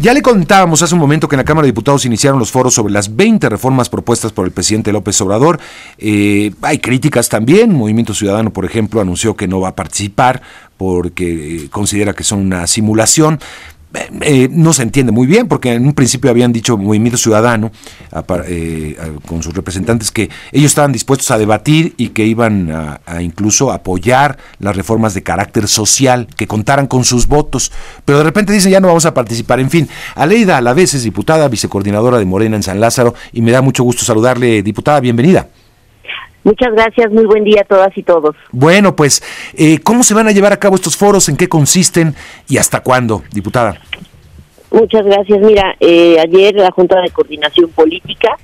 Ya le contábamos hace un momento que en la Cámara de Diputados iniciaron los foros sobre las 20 reformas propuestas por el presidente López Obrador. Eh, hay críticas también. Movimiento Ciudadano, por ejemplo, anunció que no va a participar porque considera que son una simulación. Eh, no se entiende muy bien, porque en un principio habían dicho Movimiento Ciudadano eh, con sus representantes que ellos estaban dispuestos a debatir y que iban a, incluso apoyar las reformas de carácter social, que contaran con sus votos, pero de repente dicen ya no vamos a participar. En fin, Aleida a la vez es diputada, vicecoordinadora de Morena en San Lázaro, y me da mucho gusto saludarle, diputada, bienvenida. Muchas gracias, muy buen día a todas y todos. Bueno, pues, eh, ¿cómo se van a llevar a cabo estos foros? ¿En qué consisten y hasta cuándo, diputada? Muchas gracias. Mira, eh, ayer la Junta de Coordinación Política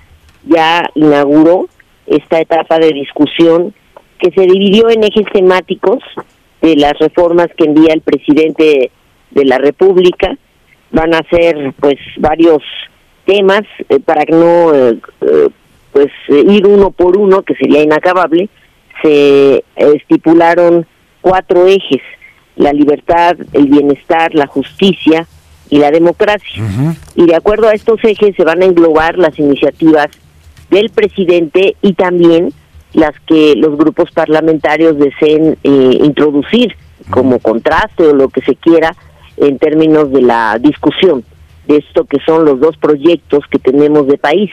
ya inauguró esta etapa de discusión que se dividió en ejes temáticos de las reformas que envía el presidente de la República. Van a ser, pues, varios temas eh, para que no pues eh, ir uno por uno, que sería inacabable, se estipularon cuatro ejes, la libertad, el bienestar, la justicia y la democracia. Y de acuerdo a estos ejes se van a englobar las iniciativas del presidente y también las que los grupos parlamentarios deseen eh, introducir como contraste o lo que se quiera en términos de la discusión de esto que son los dos proyectos que tenemos de país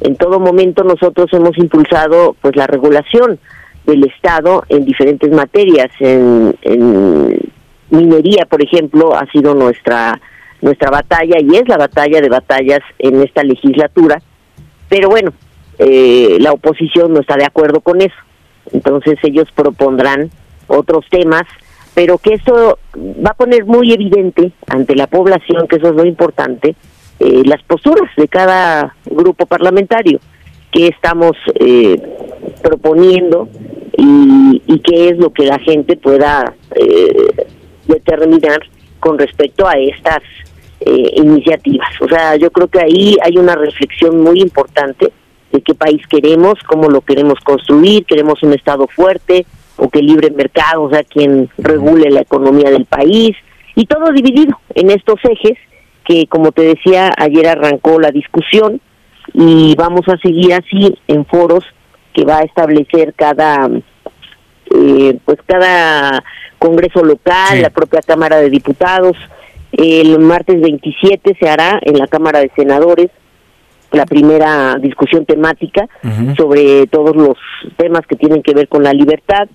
en todo momento nosotros hemos impulsado pues la regulación del Estado en diferentes materias. En, minería, por ejemplo, ha sido nuestra nuestra batalla y es la batalla de batallas en esta legislatura. Pero bueno, eh, la oposición no está de acuerdo con eso. Entonces ellos propondrán otros temas, pero que esto va a poner muy evidente ante la población, que eso es lo importante, eh, las posturas de cada grupo parlamentario que estamos eh, proponiendo y, y, qué es lo que la gente pueda eh, determinar con respecto a estas iniciativas. O sea, yo creo que ahí hay una reflexión muy importante de qué país queremos, cómo lo queremos construir, queremos un Estado fuerte o que libre mercado sea quien regule la economía del país, y todo dividido en estos ejes que como te decía, ayer arrancó la discusión y vamos a seguir así en foros que va a establecer cada eh, pues cada congreso local, la propia Cámara de Diputados. El martes 27 se hará en la Cámara de Senadores la primera discusión temática sobre todos los temas que tienen que ver con la libertad.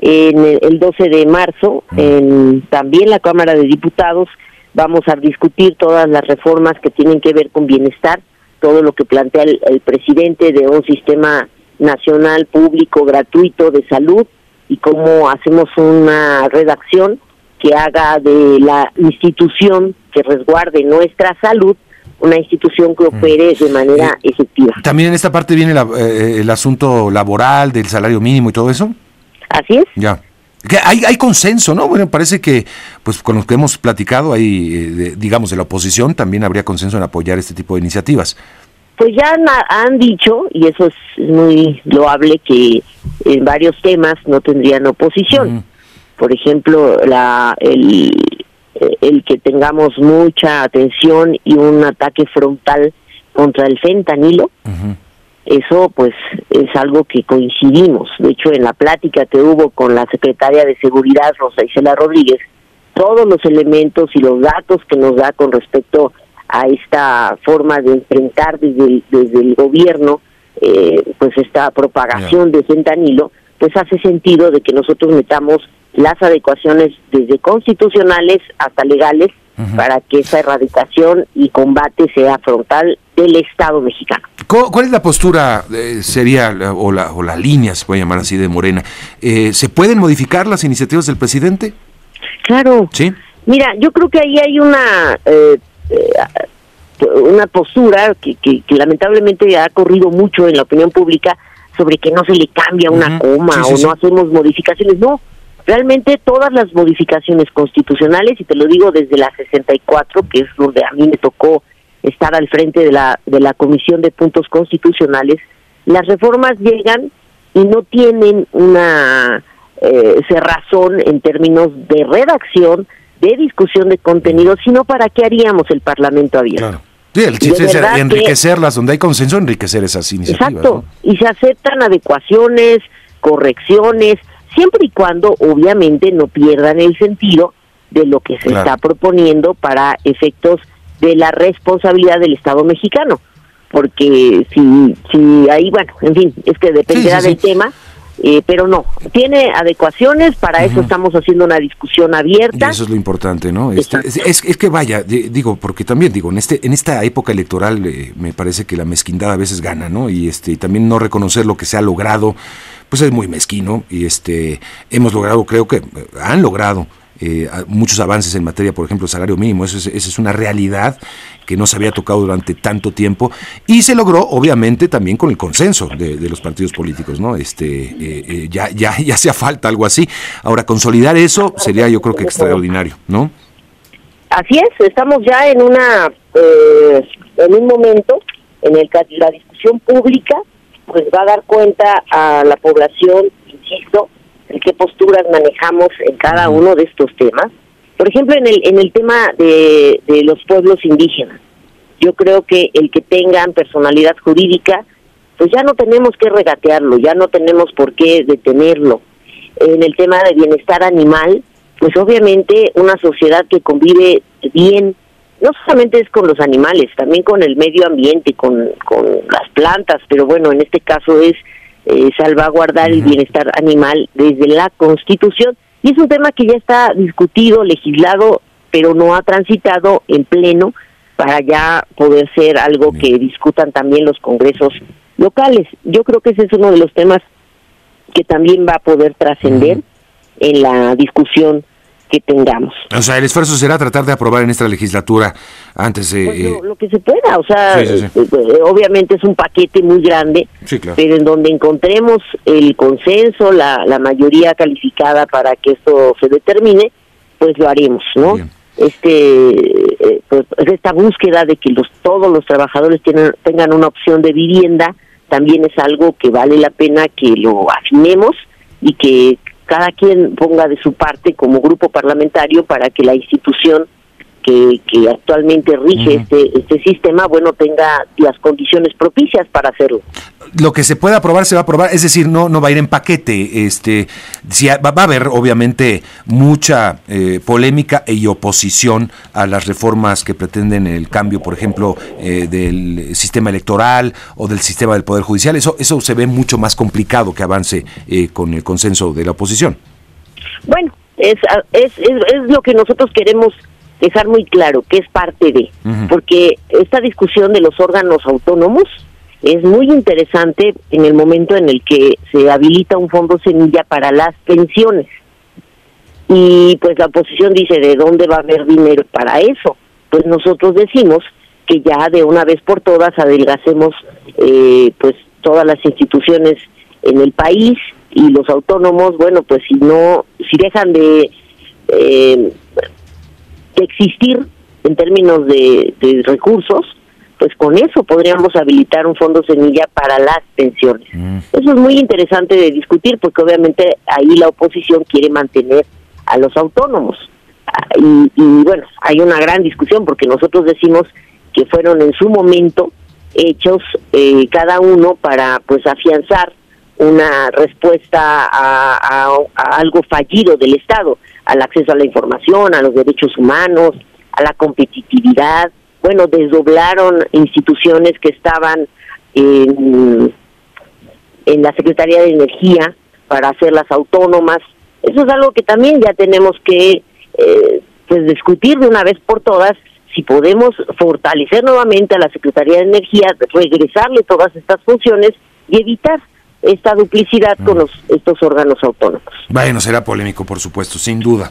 En el 12 de marzo, en también la Cámara de Diputados, Vamos a discutir todas las reformas que tienen que ver con bienestar, todo lo que plantea el, presidente de un sistema nacional público gratuito de salud y cómo hacemos una redacción que haga de la institución que resguarde nuestra salud una institución que opere de manera eh, efectiva. También en esta parte viene eh, el asunto laboral, del salario mínimo y todo eso. Así es. Ya hay, hay consenso, ¿no? Bueno, parece que, pues con los que hemos platicado, hay, eh, digamos, de la oposición, también habría consenso en apoyar este tipo de iniciativas. Pues ya han, dicho, y eso es muy loable, que en varios temas no tendrían oposición. Por ejemplo, la, el, el que tengamos mucha atención y un ataque frontal contra el fentanilo, eso pues es algo que coincidimos. De hecho, en la plática que hubo con la secretaria de Seguridad, Rosa Isela Rodríguez, todos los elementos y los datos que nos da con respecto a esta forma de enfrentar desde el, desde el gobierno eh, pues esta propagación de fentanilo, pues hace sentido de que nosotros metamos las adecuaciones desde constitucionales hasta legales para que esa erradicación y combate sea frontal del Estado mexicano. ¿Cuál es la postura, eh, sería, o la, o la línea, se puede llamar así, de Morena? Eh, ¿Se pueden modificar las iniciativas del presidente? Claro. Sí. Mira, yo creo que ahí hay una... Eh, una postura que, que, lamentablemente ha corrido mucho en la opinión pública sobre que no se le cambia una coma o no hacemos modificaciones. No, realmente todas las modificaciones constitucionales, y te lo digo desde la 64, que es donde a mí me tocó estar al frente de la, de la Comisión de Puntos Constitucionales, las reformas llegan y no tienen una eh, cerrazón en términos de redacción, de discusión de contenido, sino para qué haríamos el Parlamento abierto. Claro. Sí, el chiste es enriquecerlas, donde hay consenso, enriquecer esas iniciativas. Exacto, y se aceptan adecuaciones, correcciones, siempre y cuando obviamente no pierdan el sentido de lo que se está proponiendo para efectos de la responsabilidad del Estado mexicano. Porque si, si ahí, bueno, en fin, es que dependerá del tema, eh, pero no, tiene adecuaciones, para eso estamos haciendo una discusión abierta. Y eso es lo importante, ¿no? Este, es, es, que vaya, digo, porque también digo, en este en esta época electoral eh, me parece que la mezquindad a veces gana, ¿no? Y este también no reconocer lo que se ha logrado, pues es muy mezquino y este hemos logrado, creo que han logrado eh, muchos avances en materia, por ejemplo, salario mínimo. Eso es, esa es una realidad que no se había tocado durante tanto tiempo y se logró, obviamente, también con el consenso de, los partidos políticos, ¿no? Este, eh, eh, ya, ya, ya hacía falta algo así. Ahora, consolidar eso sería, yo creo que extraordinario, ¿no? Así es, estamos ya en una, en un momento en el que la discusión pública pues va a dar cuenta a la población, insisto, qué posturas manejamos en cada uno de estos temas. Por ejemplo, en el, en el tema de, de los pueblos indígenas, yo creo que el que tengan personalidad jurídica, pues ya no tenemos que regatearlo, ya no tenemos por qué detenerlo. En el tema de bienestar animal, pues obviamente una sociedad que convive bien, no solamente es con los animales, también con el medio ambiente, con, con las plantas, pero bueno, en este caso es eh, salvaguardar el bienestar animal desde la Constitución. Y es un tema que ya está discutido, legislado, pero no ha transitado en pleno para ya poder ser algo que discutan también los congresos locales. Yo creo que ese es uno de los temas que también va a poder trascender en la discusión que tengamos. O sea, el esfuerzo será tratar de aprobar en esta legislatura antes de... Pues eh, lo, que se pueda, o sea, eh, eh, obviamente es un paquete muy grande, pero en donde encontremos el consenso, la, la mayoría calificada para que esto se determine, pues lo haremos, ¿no? Este, pues esta búsqueda de que los todos los trabajadores tienen, tengan una opción de vivienda también es algo que vale la pena que lo afinemos y que cada quien ponga de su parte como grupo parlamentario para que la institución que, que actualmente rige este, este sistema, bueno, tenga las condiciones propicias para hacerlo. Lo que se pueda aprobar se va a aprobar, es decir, no, no va a ir en paquete. Este, si va, a haber, obviamente, mucha eh, polémica y oposición a las reformas que pretenden el cambio, por ejemplo, eh, del sistema electoral o del sistema del Poder Judicial. Eso, eso se ve mucho más complicado que avance eh, con el consenso de la oposición. Bueno, es, es, es, es lo que nosotros queremos dejar muy claro que es parte de, porque esta discusión de los órganos autónomos es muy interesante en el momento en el que se habilita un fondo semilla para las pensiones. Y pues la oposición dice, ¿de dónde va a haber dinero para eso? Pues nosotros decimos que ya de una vez por todas adelgacemos eh, pues todas las instituciones en el país y los autónomos, bueno, pues si no, si dejan de eh, de existir en términos de, recursos, pues con eso podríamos habilitar un fondo semilla para las pensiones. Mm. Eso es muy interesante de discutir porque obviamente ahí la oposición quiere mantener a los autónomos. Ah, y, bueno, hay una gran discusión porque nosotros decimos que fueron en su momento hechos eh, cada uno para pues afianzar una respuesta a, algo fallido del Estado, al acceso a la información, a los derechos humanos, a la competitividad. Bueno, desdoblaron instituciones que estaban en, en la Secretaría de Energía para hacerlas autónomas. Eso es algo que también ya tenemos que eh, pues discutir de una vez por todas si podemos fortalecer nuevamente a la Secretaría de Energía, regresarle todas estas funciones y evitar esta duplicidad con los, estos órganos autónomos. Bueno, será polémico, por supuesto, sin duda.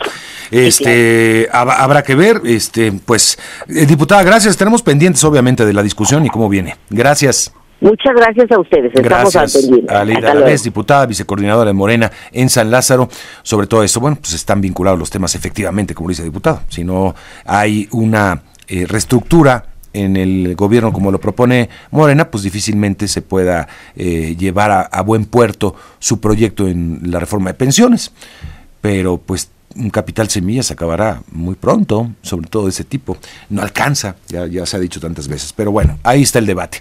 Este habrá que ver, este, pues, eh, diputada, gracias. Tenemos pendientes, obviamente, de la discusión y cómo viene. Gracias. Muchas gracias a ustedes. Estamos gracias a Leida diputada, vicecoordinadora de Morena en San Lázaro. Sobre todo esto, bueno, pues están vinculados los temas efectivamente, como dice el diputado. Si no hay una eh, reestructura en el gobierno como lo propone Morena, pues difícilmente se pueda eh, llevar a, buen puerto su proyecto en la reforma de pensiones. Pero pues un capital semillas acabará muy pronto, sobre todo de ese tipo. No alcanza, ya, ya se ha dicho tantas veces. Pero bueno, ahí está el debate.